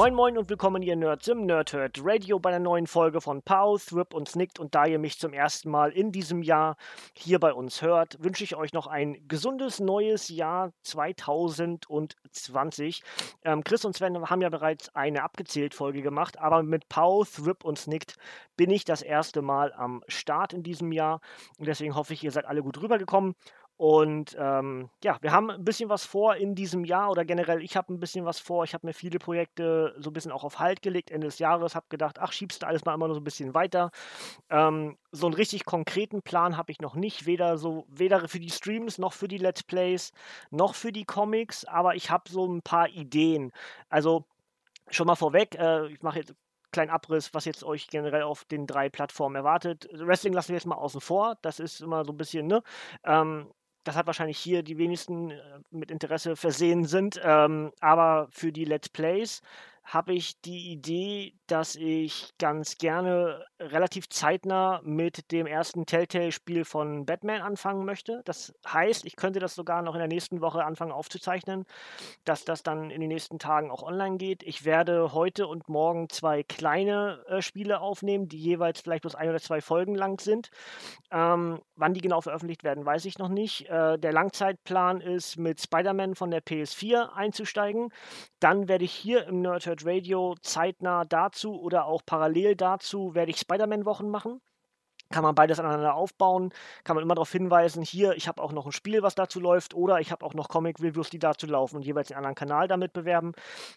Moin Moin und willkommen ihr Nerds im Nerdhurt Radio bei einer neuen Folge von Pow, Thrip und Snicked. Und da ihr mich zum ersten Mal in diesem Jahr hier bei uns hört, wünsche ich euch noch ein gesundes neues Jahr 2020. Ähm, Chris und Sven haben ja bereits eine abgezählt Folge gemacht, aber mit Pow, Thrip und Snicked bin ich das erste Mal am Start in diesem Jahr. Und deswegen hoffe ich, ihr seid alle gut rübergekommen und ähm, ja, wir haben ein bisschen was vor in diesem Jahr oder generell, ich habe ein bisschen was vor. Ich habe mir viele Projekte so ein bisschen auch auf Halt gelegt Ende des Jahres, habe gedacht, ach, schiebst du alles mal immer nur so ein bisschen weiter. Ähm, so einen richtig konkreten Plan habe ich noch nicht, weder so, weder für die Streams noch für die Let's Plays, noch für die Comics, aber ich habe so ein paar Ideen. Also schon mal vorweg, äh, ich mache jetzt kleinen Abriss, was jetzt euch generell auf den drei Plattformen erwartet. Wrestling lassen wir jetzt mal außen vor. Das ist immer so ein bisschen, ne? Ähm, das hat wahrscheinlich hier die wenigsten äh, mit Interesse versehen sind. Ähm, aber für die Let's Plays habe ich die Idee, dass ich ganz gerne relativ zeitnah mit dem ersten Telltale-Spiel von Batman anfangen möchte. Das heißt, ich könnte das sogar noch in der nächsten Woche anfangen aufzuzeichnen, dass das dann in den nächsten Tagen auch online geht. Ich werde heute und morgen zwei kleine äh, Spiele aufnehmen, die jeweils vielleicht bloß ein oder zwei Folgen lang sind. Ähm, wann die genau veröffentlicht werden, weiß ich noch nicht. Äh, der Langzeitplan ist, mit Spider-Man von der PS4 einzusteigen. Dann werde ich hier im Nerdhurt Radio zeitnah dazu oder auch parallel dazu werde ich Spider-Man-Wochen machen. Kann man beides aneinander aufbauen, kann man immer darauf hinweisen, hier, ich habe auch noch ein Spiel, was dazu läuft, oder ich habe auch noch Comic-Reviews, die dazu laufen und jeweils den anderen Kanal damit bewerben.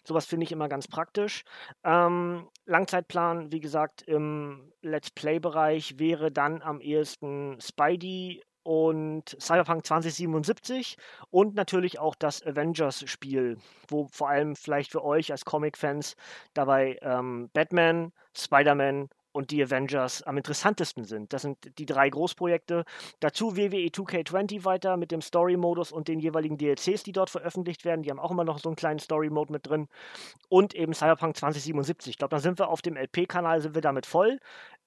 Sowas finde ich immer ganz praktisch. Ähm, Langzeitplan, wie gesagt, im Let's Play-Bereich wäre dann am ehesten Spidey und Cyberpunk 2077 und natürlich auch das Avengers-Spiel, wo vor allem vielleicht für euch als Comic-Fans dabei ähm, Batman, Spider-Man und die Avengers am interessantesten sind. Das sind die drei Großprojekte. Dazu WWE 2K20 weiter mit dem Story-Modus und den jeweiligen DLCs, die dort veröffentlicht werden. Die haben auch immer noch so einen kleinen Story-Mode mit drin. Und eben Cyberpunk 2077. Ich glaube, dann sind wir auf dem LP-Kanal, sind wir damit voll.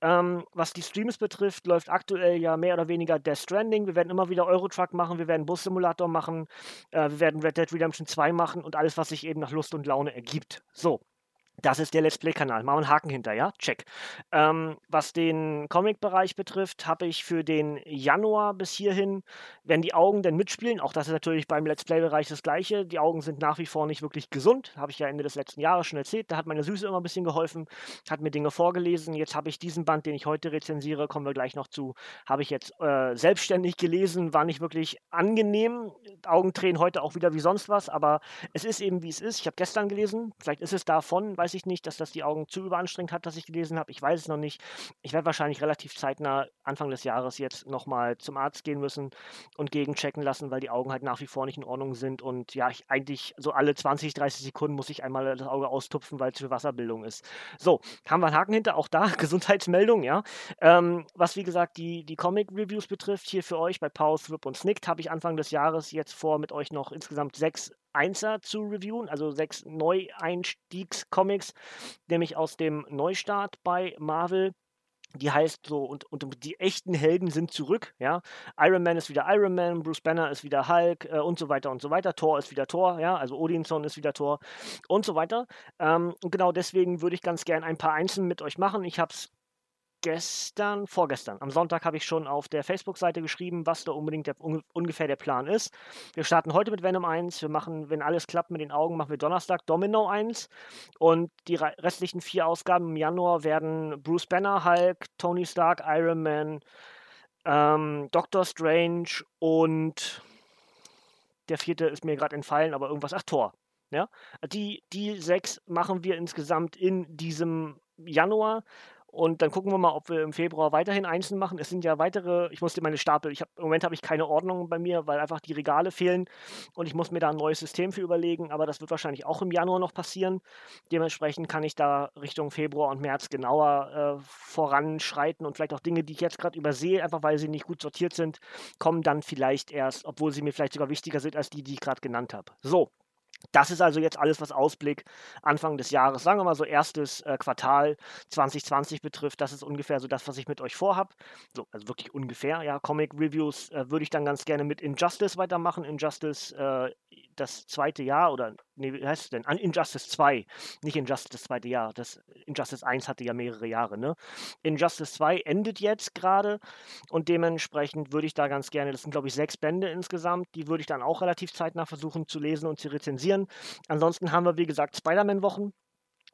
Ähm, was die Streams betrifft, läuft aktuell ja mehr oder weniger Death Stranding. Wir werden immer wieder Eurotruck machen, wir werden Bus-Simulator machen, äh, wir werden Red Dead Redemption 2 machen und alles, was sich eben nach Lust und Laune ergibt. So, das ist der Let's Play-Kanal. Machen wir einen Haken hinter, ja? Check. Ähm, was den Comic-Bereich betrifft, habe ich für den Januar bis hierhin, wenn die Augen denn mitspielen, auch das ist natürlich beim Let's Play-Bereich das Gleiche, die Augen sind nach wie vor nicht wirklich gesund, habe ich ja Ende des letzten Jahres schon erzählt. Da hat meine Süße immer ein bisschen geholfen, hat mir Dinge vorgelesen. Jetzt habe ich diesen Band, den ich heute rezensiere, kommen wir gleich noch zu, habe ich jetzt äh, selbstständig gelesen, war nicht wirklich angenehm. Augen drehen heute auch wieder wie sonst was, aber es ist eben wie es ist. Ich habe gestern gelesen, vielleicht ist es davon, weiß ich nicht, dass das die Augen zu überanstrengt hat, dass ich gelesen habe. Ich weiß es noch nicht. Ich werde wahrscheinlich relativ zeitnah Anfang des Jahres jetzt nochmal zum Arzt gehen müssen und gegenchecken lassen, weil die Augen halt nach wie vor nicht in Ordnung sind. Und ja, ich eigentlich so alle 20, 30 Sekunden muss ich einmal das Auge austupfen, weil es für Wasserbildung ist. So, haben wir einen Haken hinter, auch da, Gesundheitsmeldung, ja. Ähm, was wie gesagt die, die Comic-Reviews betrifft, hier für euch bei Power, Thrip und Snicked habe ich Anfang des Jahres jetzt vor, mit euch noch insgesamt sechs Einser zu reviewen, also sechs Neueinstiegs-Comics, nämlich aus dem Neustart bei Marvel. Die heißt so, und, und die echten Helden sind zurück, ja. Iron Man ist wieder Iron Man, Bruce Banner ist wieder Hulk äh, und so weiter und so weiter. Thor ist wieder Thor, ja, also Odinson ist wieder Thor und so weiter. Ähm, und genau deswegen würde ich ganz gern ein paar Einzelne mit euch machen. Ich habe es gestern, vorgestern, am Sonntag habe ich schon auf der Facebook-Seite geschrieben, was da unbedingt der, un, ungefähr der Plan ist. Wir starten heute mit Venom 1. Wir machen, wenn alles klappt mit den Augen, machen wir Donnerstag Domino 1. Und die restlichen vier Ausgaben im Januar werden Bruce Banner, Hulk, Tony Stark, Iron Man, ähm, Doctor Strange und der vierte ist mir gerade entfallen, aber irgendwas, ach, Thor. Ja, die, die sechs machen wir insgesamt in diesem Januar Und dann gucken wir mal, ob wir im Februar weiterhin einzeln machen. Es sind ja weitere, ich musste meine Stapel, ich hab, im Moment habe ich keine Ordnung bei mir, weil einfach die Regale fehlen und ich muss mir da ein neues System für überlegen, aber das wird wahrscheinlich auch im Januar noch passieren. Dementsprechend kann ich da Richtung Februar und März genauer äh, voranschreiten und vielleicht auch Dinge, die ich jetzt gerade übersehe, einfach weil sie nicht gut sortiert sind, kommen dann vielleicht erst, obwohl sie mir vielleicht sogar wichtiger sind als die, die ich gerade genannt habe. So, das ist also jetzt alles, was Ausblick Anfang des Jahres, sagen wir mal so erstes äh, Quartal 2020 betrifft. Das ist ungefähr so das, was ich mit euch vorhab. So, also wirklich ungefähr. Ja, Comic Reviews äh, würde ich dann ganz gerne mit Injustice weitermachen. Injustice äh, das zweite Jahr oder nee, wie heißt es denn? Injustice 2, nicht Injustice das zweite Jahr. Das Injustice 1 hatte ja mehrere Jahre, ne? Injustice 2 endet jetzt gerade und dementsprechend würde ich da ganz gerne, das sind glaube ich sechs Bände insgesamt, die würde ich dann auch relativ zeitnah versuchen zu lesen und zu rezensieren. Ansonsten haben wir, wie gesagt, Spider-Man-Wochen.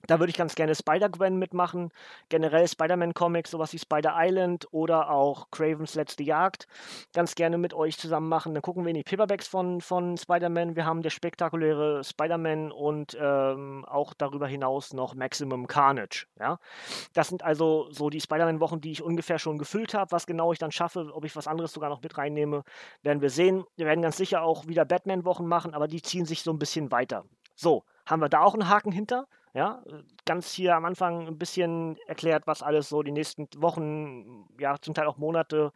Da würde ich ganz gerne Spider-Gwen mitmachen, generell Spider-Man-Comics, sowas wie Spider Island oder auch Cravens letzte Jagd. Ganz gerne mit euch zusammen machen. Dann gucken wir in die Paperbacks von, von Spider-Man. Wir haben der spektakuläre Spider-Man und ähm, auch darüber hinaus noch Maximum Carnage. Ja? Das sind also so die Spider-Man-Wochen, die ich ungefähr schon gefüllt habe. Was genau ich dann schaffe, ob ich was anderes sogar noch mit reinnehme, werden wir sehen. Wir werden ganz sicher auch wieder Batman-Wochen machen, aber die ziehen sich so ein bisschen weiter. So, haben wir da auch einen Haken hinter? Ja, ganz hier am Anfang ein bisschen erklärt, was alles so die nächsten Wochen, ja, zum Teil auch Monate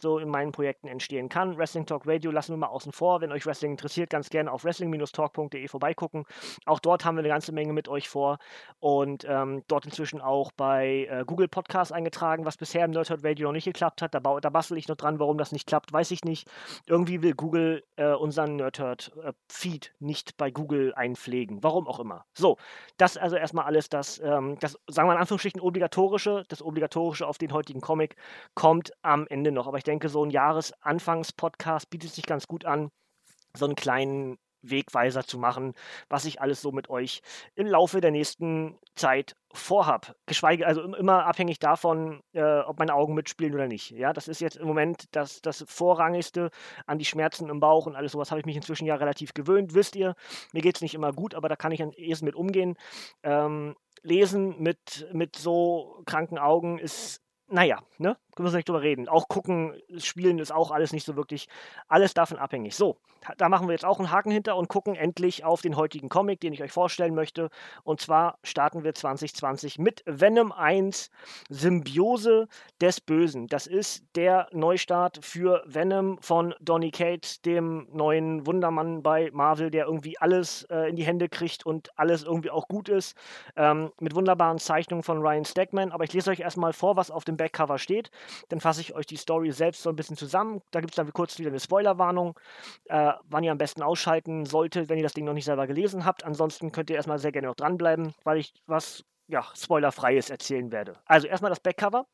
so in meinen Projekten entstehen kann. Wrestling Talk Radio lassen wir mal außen vor. Wenn euch Wrestling interessiert, ganz gerne auf wrestling-talk.de vorbeigucken. Auch dort haben wir eine ganze Menge mit euch vor und ähm, dort inzwischen auch bei äh, Google Podcasts eingetragen, was bisher im Nerdhurt Radio noch nicht geklappt hat. Da, da bastel ich noch dran, warum das nicht klappt, weiß ich nicht. Irgendwie will Google äh, unseren Nerdhurt äh, Feed nicht bei Google einpflegen. Warum auch immer. So, das also erstmal alles das, ähm, das, sagen wir in Anführungsstrichen, obligatorische, das obligatorische auf den heutigen Comic kommt am Ende noch. Aber ich denke, so ein Jahresanfangs-Podcast bietet sich ganz gut an, so einen kleinen Wegweiser zu machen, was ich alles so mit euch im Laufe der nächsten Zeit vorhab. Geschweige, also immer abhängig davon, äh, ob meine Augen mitspielen oder nicht. Ja, das ist jetzt im Moment das, das Vorrangigste an die Schmerzen im Bauch und alles sowas habe ich mich inzwischen ja relativ gewöhnt. Wisst ihr, mir geht es nicht immer gut, aber da kann ich am ehesten mit umgehen. Ähm, lesen mit, mit so kranken Augen ist naja, ne? Können wir nicht drüber reden. Auch gucken, spielen ist auch alles nicht so wirklich, alles davon abhängig. So, da machen wir jetzt auch einen Haken hinter und gucken endlich auf den heutigen Comic, den ich euch vorstellen möchte. Und zwar starten wir 2020 mit Venom 1, Symbiose des Bösen. Das ist der Neustart für Venom von Donny Cates, dem neuen Wundermann bei Marvel, der irgendwie alles äh, in die Hände kriegt und alles irgendwie auch gut ist. Ähm, mit wunderbaren Zeichnungen von Ryan Stegman. Aber ich lese euch erstmal vor, was auf dem Backcover steht. Dann fasse ich euch die Story selbst so ein bisschen zusammen. Da gibt es dann kurz wieder eine Spoilerwarnung, äh, wann ihr am besten ausschalten solltet, wenn ihr das Ding noch nicht selber gelesen habt. Ansonsten könnt ihr erstmal sehr gerne noch dranbleiben, weil ich was ja, spoilerfreies erzählen werde. Also erstmal das Backcover.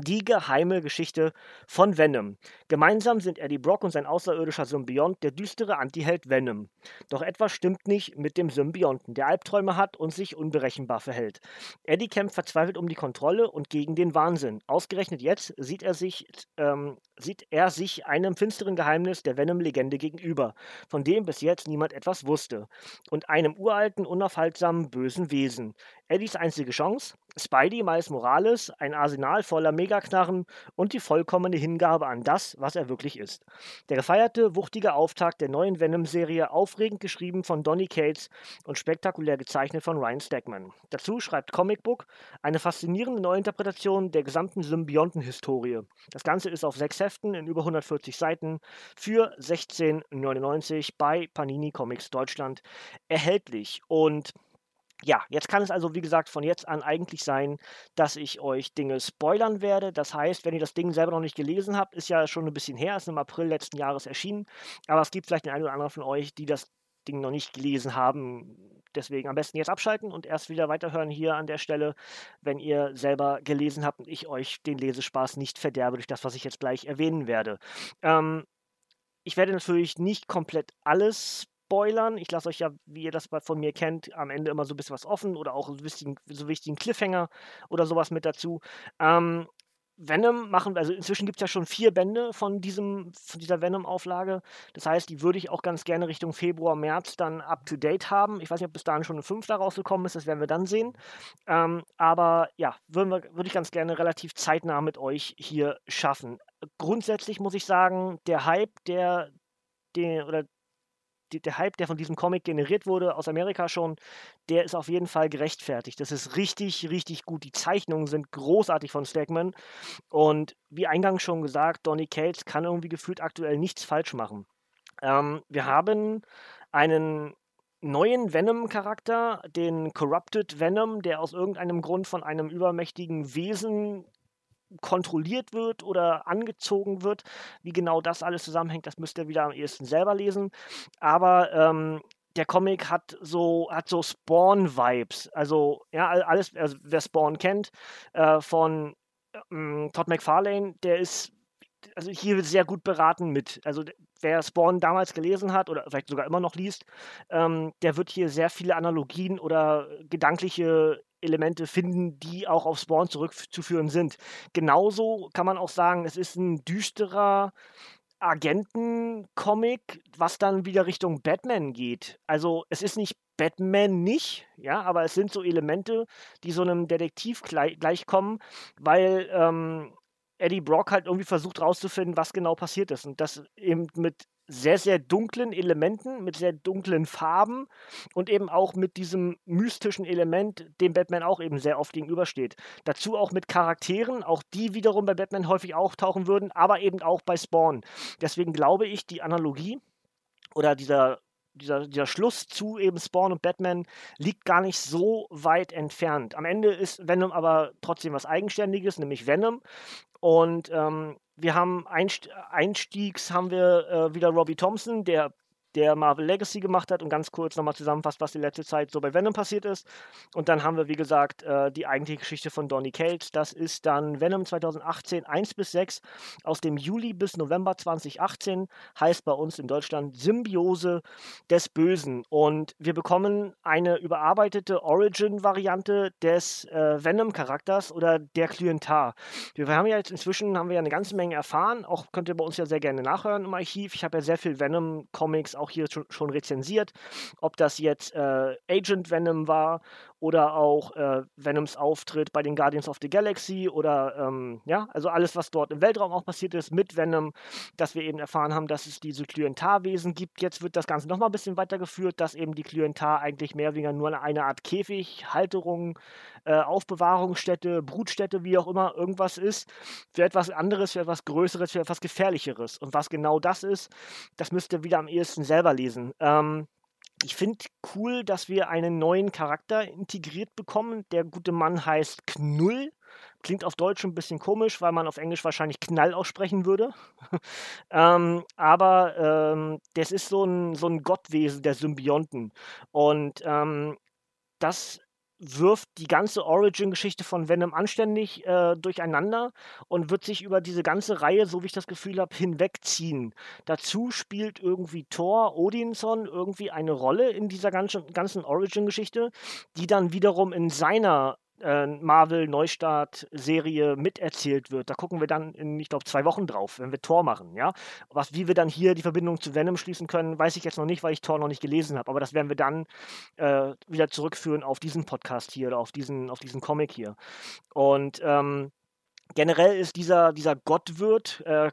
Die geheime Geschichte von Venom. Gemeinsam sind Eddie Brock und sein außerirdischer Symbiont der düstere Antiheld Venom. Doch etwas stimmt nicht mit dem Symbionten, der Albträume hat und sich unberechenbar verhält. Eddie kämpft verzweifelt um die Kontrolle und gegen den Wahnsinn. Ausgerechnet jetzt sieht er sich, ähm, sieht er sich einem finsteren Geheimnis der Venom-Legende gegenüber, von dem bis jetzt niemand etwas wusste. Und einem uralten, unaufhaltsamen, bösen Wesen. Eddies einzige Chance? Spidey Miles Morales, ein Arsenal voller Megaknarren und die vollkommene Hingabe an das, was er wirklich ist. Der gefeierte, wuchtige Auftakt der neuen Venom-Serie, aufregend geschrieben von Donny Cates und spektakulär gezeichnet von Ryan Stegman. Dazu schreibt Comic Book eine faszinierende Neuinterpretation der gesamten Symbionten-Historie. Das Ganze ist auf sechs Heften in über 140 Seiten für 16,99 bei Panini Comics Deutschland erhältlich. Und ja, jetzt kann es also, wie gesagt, von jetzt an eigentlich sein, dass ich euch Dinge spoilern werde. Das heißt, wenn ihr das Ding selber noch nicht gelesen habt, ist ja schon ein bisschen her, ist im April letzten Jahres erschienen. Aber es gibt vielleicht den einen oder anderen von euch, die das Ding noch nicht gelesen haben. Deswegen am besten jetzt abschalten und erst wieder weiterhören hier an der Stelle, wenn ihr selber gelesen habt und ich euch den Lesespaß nicht verderbe durch das, was ich jetzt gleich erwähnen werde. Ähm, ich werde natürlich nicht komplett alles spoilern. Ich lasse euch ja, wie ihr das von mir kennt, am Ende immer so ein bisschen was offen oder auch so wichtigen, so wichtigen Cliffhanger oder sowas mit dazu. Ähm, Venom machen, also inzwischen gibt es ja schon vier Bände von, diesem, von dieser Venom-Auflage. Das heißt, die würde ich auch ganz gerne Richtung Februar, März dann up to date haben. Ich weiß nicht, ob bis dahin schon ein fünfter rausgekommen ist, das werden wir dann sehen. Ähm, aber ja, würde würd ich ganz gerne relativ zeitnah mit euch hier schaffen. Grundsätzlich muss ich sagen, der Hype, der, der oder die, der Hype, der von diesem Comic generiert wurde, aus Amerika schon, der ist auf jeden Fall gerechtfertigt. Das ist richtig, richtig gut. Die Zeichnungen sind großartig von Stegman. Und wie eingangs schon gesagt, Donny Cates kann irgendwie gefühlt aktuell nichts falsch machen. Ähm, wir haben einen neuen Venom-Charakter, den Corrupted Venom, der aus irgendeinem Grund von einem übermächtigen Wesen kontrolliert wird oder angezogen wird. Wie genau das alles zusammenhängt, das müsst ihr wieder am ehesten selber lesen. Aber ähm, der Comic hat so, hat so Spawn-Vibes. Also, ja, alles, also wer Spawn kennt, äh, von ähm, Todd McFarlane, der ist also hier sehr gut beraten mit. Also wer Spawn damals gelesen hat oder vielleicht sogar immer noch liest, ähm, der wird hier sehr viele Analogien oder gedankliche Elemente finden, die auch auf Spawn zurückzuführen sind. Genauso kann man auch sagen, es ist ein düsterer Agenten-Comic, was dann wieder Richtung Batman geht. Also es ist nicht Batman nicht, ja, aber es sind so Elemente, die so einem Detektiv gleich, gleichkommen, weil ähm, Eddie Brock halt irgendwie versucht rauszufinden, was genau passiert ist. Und das eben mit sehr, sehr dunklen Elementen, mit sehr dunklen Farben und eben auch mit diesem mystischen Element, dem Batman auch eben sehr oft gegenübersteht. Dazu auch mit Charakteren, auch die wiederum bei Batman häufig auftauchen würden, aber eben auch bei Spawn. Deswegen glaube ich, die Analogie oder dieser dieser, dieser Schluss zu eben Spawn und Batman liegt gar nicht so weit entfernt. Am Ende ist Venom aber trotzdem was Eigenständiges, nämlich Venom. Und ähm, wir haben Einstiegs haben wir äh, wieder Robbie Thompson, der der Marvel Legacy gemacht hat und ganz kurz nochmal zusammenfasst, was die letzte Zeit so bei Venom passiert ist. Und dann haben wir, wie gesagt, äh, die eigentliche Geschichte von Donny Cates. Das ist dann Venom 2018 1 bis 6 aus dem Juli bis November 2018. Heißt bei uns in Deutschland Symbiose des Bösen. Und wir bekommen eine überarbeitete Origin-Variante des äh, Venom-Charakters oder der Klientar. Wir haben ja jetzt inzwischen haben wir ja eine ganze Menge erfahren. Auch könnt ihr bei uns ja sehr gerne nachhören im Archiv. Ich habe ja sehr viel Venom-Comics auch hier schon, schon rezensiert, ob das jetzt äh, Agent Venom war oder auch äh, Venoms Auftritt bei den Guardians of the Galaxy oder ähm, ja, also alles, was dort im Weltraum auch passiert ist mit Venom, dass wir eben erfahren haben, dass es diese Klientarwesen gibt. Jetzt wird das Ganze nochmal ein bisschen weitergeführt, dass eben die Klientar eigentlich mehr oder weniger nur eine Art Käfig, Halterung, äh, Aufbewahrungsstätte, Brutstätte, wie auch immer, irgendwas ist, für etwas anderes, für etwas Größeres, für etwas Gefährlicheres. Und was genau das ist, das müsst ihr wieder am ehesten selber lesen. Ähm, ich finde cool, dass wir einen neuen Charakter integriert bekommen. Der gute Mann heißt Knull. Klingt auf Deutsch ein bisschen komisch, weil man auf Englisch wahrscheinlich Knall aussprechen würde. ähm, aber ähm, das ist so ein, so ein Gottwesen der Symbionten. Und ähm, das wirft die ganze Origin-Geschichte von Venom anständig äh, durcheinander und wird sich über diese ganze Reihe, so wie ich das Gefühl habe, hinwegziehen. Dazu spielt irgendwie Thor, Odinson irgendwie eine Rolle in dieser ganzen, ganzen Origin-Geschichte, die dann wiederum in seiner äh, Marvel-Neustart-Serie miterzählt wird. Da gucken wir dann in, ich glaube, zwei Wochen drauf, wenn wir Tor machen, ja. Was, wie wir dann hier die Verbindung zu Venom schließen können, weiß ich jetzt noch nicht, weil ich Tor noch nicht gelesen habe. Aber das werden wir dann äh, wieder zurückführen auf diesen Podcast hier oder auf diesen, auf diesen Comic hier. Und ähm, generell ist dieser, dieser Gottwirt äh,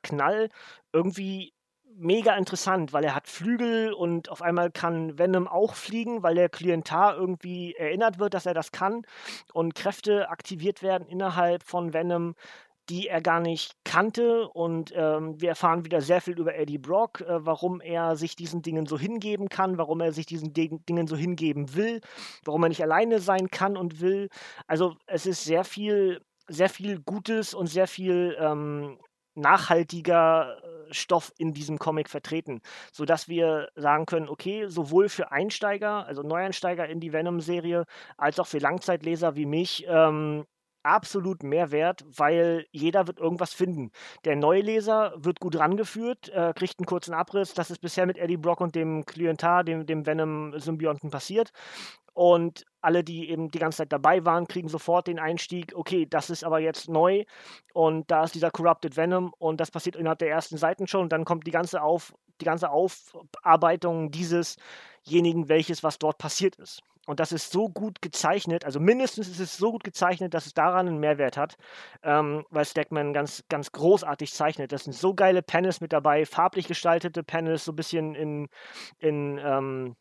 irgendwie mega interessant, weil er hat Flügel und auf einmal kann Venom auch fliegen, weil der Klientar irgendwie erinnert wird, dass er das kann und Kräfte aktiviert werden innerhalb von Venom, die er gar nicht kannte. Und ähm, wir erfahren wieder sehr viel über Eddie Brock, äh, warum er sich diesen Dingen so hingeben kann, warum er sich diesen D Dingen so hingeben will, warum er nicht alleine sein kann und will. Also es ist sehr viel sehr viel Gutes und sehr viel ähm, nachhaltiger äh, Stoff in diesem Comic vertreten, sodass wir sagen können, okay, sowohl für Einsteiger, also Neueinsteiger in die Venom-Serie, als auch für Langzeitleser wie mich, ähm, absolut Mehrwert, weil jeder wird irgendwas finden. Der Neuleser wird gut rangeführt, äh, kriegt einen kurzen Abriss, das ist bisher mit Eddie Brock und dem Klientar, dem, dem Venom-Symbionten passiert und alle, die eben die ganze Zeit dabei waren, kriegen sofort den Einstieg, okay, das ist aber jetzt neu und da ist dieser Corrupted Venom und das passiert innerhalb der ersten Seiten schon und dann kommt die ganze Auf, die ganze Aufarbeitung diesesjenigen, welches, was dort passiert ist. Und das ist so gut gezeichnet, also mindestens ist es so gut gezeichnet, dass es daran einen Mehrwert hat, ähm, weil Stackman ganz, ganz großartig zeichnet. Das sind so geile Panels mit dabei, farblich gestaltete Panels, so ein bisschen in, in ähm,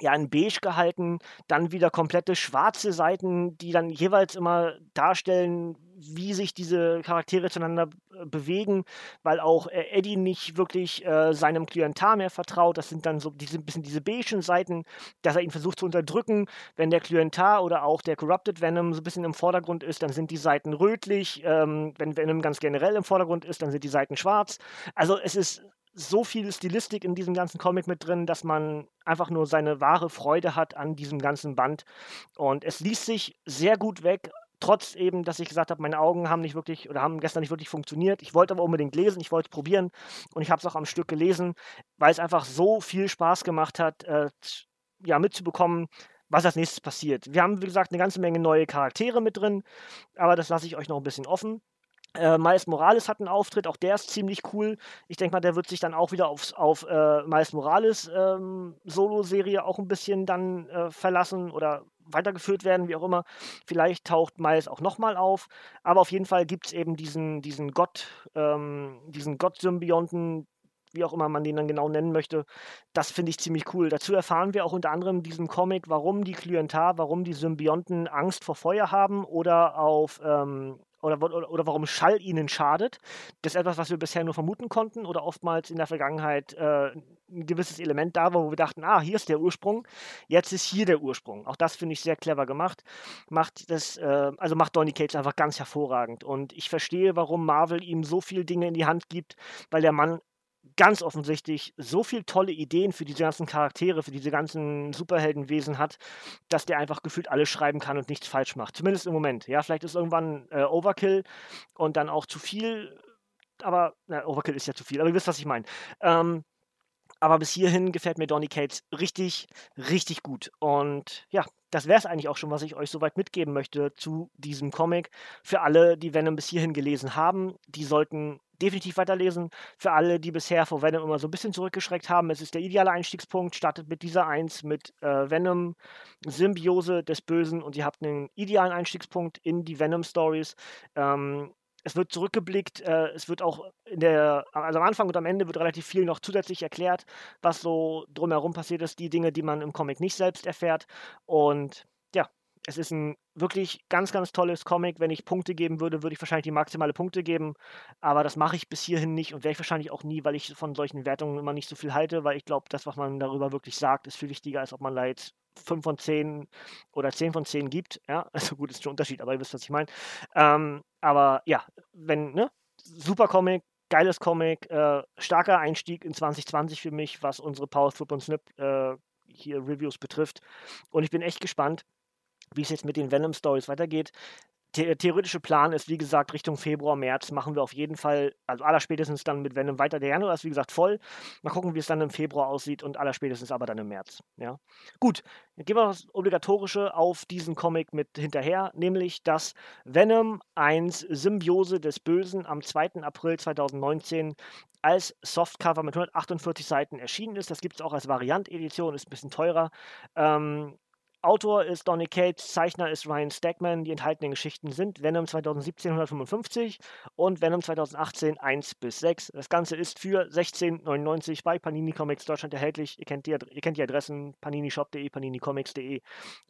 ja, in beige gehalten, dann wieder komplette schwarze Seiten, die dann jeweils immer darstellen, wie sich diese Charaktere zueinander äh, bewegen, weil auch äh, Eddie nicht wirklich äh, seinem Klientar mehr vertraut. Das sind dann so diese bisschen diese beigen Seiten, dass er ihn versucht zu unterdrücken. Wenn der Klientar oder auch der Corrupted Venom so ein bisschen im Vordergrund ist, dann sind die Seiten rötlich. Ähm, wenn Venom ganz generell im Vordergrund ist, dann sind die Seiten schwarz. Also es ist so viel Stilistik in diesem ganzen Comic mit drin, dass man einfach nur seine wahre Freude hat an diesem ganzen Band. Und es liest sich sehr gut weg, trotz eben, dass ich gesagt habe, meine Augen haben nicht wirklich oder haben gestern nicht wirklich funktioniert. Ich wollte aber unbedingt lesen, ich wollte es probieren und ich habe es auch am Stück gelesen, weil es einfach so viel Spaß gemacht hat, äh, ja, mitzubekommen, was als nächstes passiert. Wir haben, wie gesagt, eine ganze Menge neue Charaktere mit drin, aber das lasse ich euch noch ein bisschen offen. Äh, Miles Morales hat einen Auftritt, auch der ist ziemlich cool. Ich denke mal, der wird sich dann auch wieder aufs, auf äh, Miles Morales ähm, Solo-Serie auch ein bisschen dann äh, verlassen oder weitergeführt werden, wie auch immer. Vielleicht taucht Miles auch nochmal auf. Aber auf jeden Fall gibt es eben diesen, diesen Gott, ähm, diesen Gott-Symbionten, wie auch immer man den dann genau nennen möchte. Das finde ich ziemlich cool. Dazu erfahren wir auch unter anderem in diesem Comic, warum die Klientar, warum die Symbionten Angst vor Feuer haben oder auf ähm, oder, oder, oder, warum Schall ihnen schadet. Das ist etwas, was wir bisher nur vermuten konnten oder oftmals in der Vergangenheit äh, ein gewisses Element da war, wo wir dachten, ah, hier ist der Ursprung, jetzt ist hier der Ursprung. Auch das finde ich sehr clever gemacht. Macht das, äh, also macht Donny Cates einfach ganz hervorragend. Und ich verstehe, warum Marvel ihm so viele Dinge in die Hand gibt, weil der Mann ganz offensichtlich so viele tolle Ideen für diese ganzen Charaktere, für diese ganzen Superheldenwesen hat, dass der einfach gefühlt alles schreiben kann und nichts falsch macht. Zumindest im Moment. Ja, vielleicht ist irgendwann äh, Overkill und dann auch zu viel, aber na, Overkill ist ja zu viel, aber ihr wisst, was ich meine. Ähm, aber bis hierhin gefällt mir Donny Cates richtig, richtig gut. Und ja, das wäre es eigentlich auch schon, was ich euch soweit mitgeben möchte zu diesem Comic. Für alle, die Venom bis hierhin gelesen haben, die sollten definitiv weiterlesen. Für alle, die bisher vor Venom immer so ein bisschen zurückgeschreckt haben, es ist der ideale Einstiegspunkt. Startet mit dieser Eins mit äh, Venom, Symbiose des Bösen und ihr habt einen idealen Einstiegspunkt in die Venom-Stories. Ähm, es wird zurückgeblickt, äh, es wird auch in der, also am Anfang und am Ende wird relativ viel noch zusätzlich erklärt, was so drumherum passiert ist, die Dinge, die man im Comic nicht selbst erfährt. Und es ist ein wirklich ganz, ganz tolles Comic. Wenn ich Punkte geben würde, würde ich wahrscheinlich die maximale Punkte geben. Aber das mache ich bis hierhin nicht und werde ich wahrscheinlich auch nie, weil ich von solchen Wertungen immer nicht so viel halte, weil ich glaube, das, was man darüber wirklich sagt, ist viel wichtiger, als ob man da jetzt 5 von 10 oder 10 von 10 gibt. Ja, also gut, ist schon ein Unterschied, aber ihr wisst, was ich meine. Ähm, aber ja, wenn, ne, super Comic, geiles Comic, äh, starker Einstieg in 2020 für mich, was unsere Power Flip und Snip äh, hier Reviews betrifft. Und ich bin echt gespannt, wie es jetzt mit den Venom Stories weitergeht. Der theoretische Plan ist, wie gesagt, Richtung Februar, März machen wir auf jeden Fall, also allerspätestens dann mit Venom weiter. Der Januar ist, wie gesagt, voll. Mal gucken, wie es dann im Februar aussieht und allerspätestens aber dann im März. Ja. Gut, dann gehen wir das Obligatorische auf diesen Comic mit hinterher, nämlich dass Venom 1 Symbiose des Bösen am 2. April 2019 als Softcover mit 148 Seiten erschienen ist. Das gibt es auch als Variant-Edition, ist ein bisschen teurer. Ähm, Autor ist Donny Cates, Zeichner ist Ryan Stegman. Die enthaltenen Geschichten sind Venom 2017 155 und Venom 2018 1 bis 6. Das Ganze ist für 16,99 bei Panini Comics Deutschland erhältlich. Ihr kennt die, ihr kennt die Adressen paninishop.de, paninicomics.de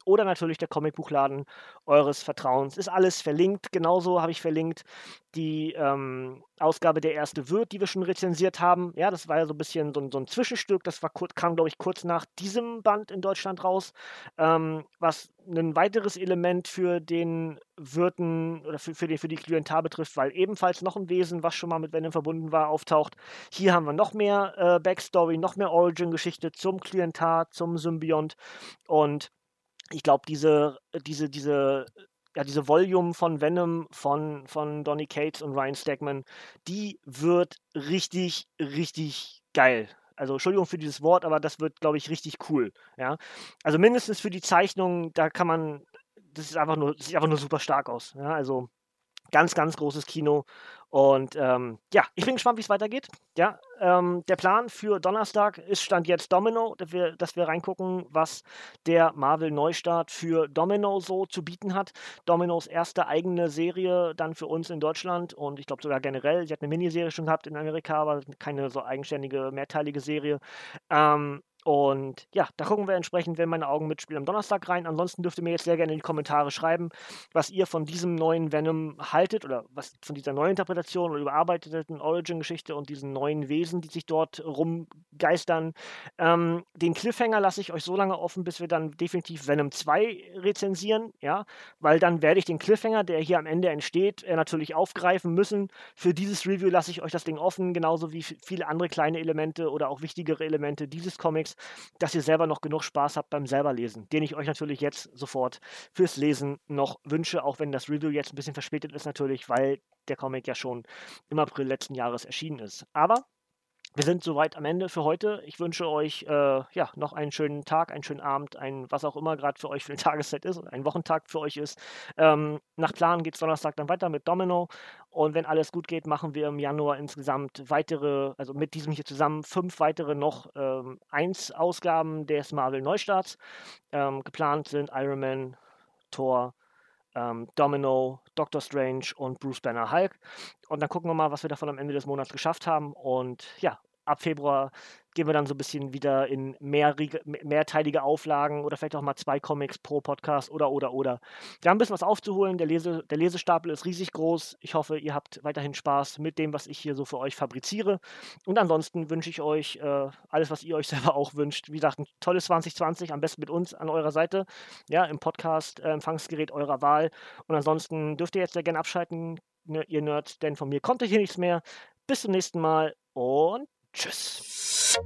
oder natürlich der Comicbuchladen eures Vertrauens. Ist alles verlinkt. Genauso habe ich verlinkt die ähm, Ausgabe Der erste Wirt, die wir schon rezensiert haben. Ja, das war ja so ein bisschen so ein, so ein Zwischenstück. Das war, kam, glaube ich, kurz nach diesem Band in Deutschland raus. Ähm, was ein weiteres Element für den Wirten oder für, für, den, für die Klientar betrifft, weil ebenfalls noch ein Wesen, was schon mal mit Venom verbunden war, auftaucht. Hier haben wir noch mehr äh, Backstory, noch mehr Origin-Geschichte zum Klientar, zum Symbiont. Und ich glaube, diese, diese, diese ja, diese Volume von Venom von, von Donny Cates und Ryan Stegman, die wird richtig, richtig geil. Also Entschuldigung für dieses Wort, aber das wird, glaube ich, richtig cool. Ja? Also mindestens für die Zeichnung, da kann man, das ist einfach nur, das sieht einfach nur super stark aus. Ja? Also ganz, ganz großes Kino. Und ähm, ja, ich bin gespannt, wie es weitergeht. Ja, ähm, der Plan für Donnerstag ist Stand jetzt Domino, dass wir, dass wir reingucken, was der Marvel-Neustart für Domino so zu bieten hat. Dominos erste eigene Serie dann für uns in Deutschland und ich glaube sogar generell. Sie hat eine Miniserie schon gehabt in Amerika, aber keine so eigenständige, mehrteilige Serie. Ähm, und ja, da gucken wir entsprechend, wenn meine Augen mitspielen, am Donnerstag rein. Ansonsten dürft ihr mir jetzt sehr gerne in die Kommentare schreiben, was ihr von diesem neuen Venom haltet oder was von dieser neuen Interpretation oder überarbeiteten Origin-Geschichte und diesen neuen Wesen, die sich dort rumgeistern. Ähm, den Cliffhanger lasse ich euch so lange offen, bis wir dann definitiv Venom 2 rezensieren, ja, weil dann werde ich den Cliffhanger, der hier am Ende entsteht, äh, natürlich aufgreifen müssen. Für dieses Review lasse ich euch das Ding offen, genauso wie viele andere kleine Elemente oder auch wichtigere Elemente dieses Comics dass ihr selber noch genug Spaß habt beim selber lesen, den ich euch natürlich jetzt sofort fürs Lesen noch wünsche, auch wenn das Review jetzt ein bisschen verspätet ist natürlich, weil der Comic ja schon im April letzten Jahres erschienen ist. Aber wir sind soweit am Ende für heute. Ich wünsche euch äh, ja noch einen schönen Tag, einen schönen Abend, ein was auch immer gerade für euch für eine Tageszeit ist oder ein Wochentag für euch ist. Ähm, nach Plan geht es Donnerstag dann weiter mit Domino und wenn alles gut geht, machen wir im Januar insgesamt weitere, also mit diesem hier zusammen fünf weitere noch ähm, eins Ausgaben des Marvel Neustarts. Ähm, geplant sind Iron Man, Thor, ähm, Domino, Doctor Strange und Bruce Banner Hulk. Und dann gucken wir mal, was wir davon am Ende des Monats geschafft haben. Und ja, ab Februar gehen wir dann so ein bisschen wieder in mehr, mehrteilige Auflagen oder vielleicht auch mal zwei Comics pro Podcast oder, oder, oder. Wir haben ein bisschen was aufzuholen. Der, Lese, der Lesestapel ist riesig groß. Ich hoffe, ihr habt weiterhin Spaß mit dem, was ich hier so für euch fabriziere. Und ansonsten wünsche ich euch äh, alles, was ihr euch selber auch wünscht. Wie gesagt, ein tolles 2020, am besten mit uns an eurer Seite, ja, im Podcast-Empfangsgerät äh, eurer Wahl. Und ansonsten dürft ihr jetzt sehr gerne abschalten, ne, ihr Nerds, denn von mir kommt hier nichts mehr. Bis zum nächsten Mal und Tschüss.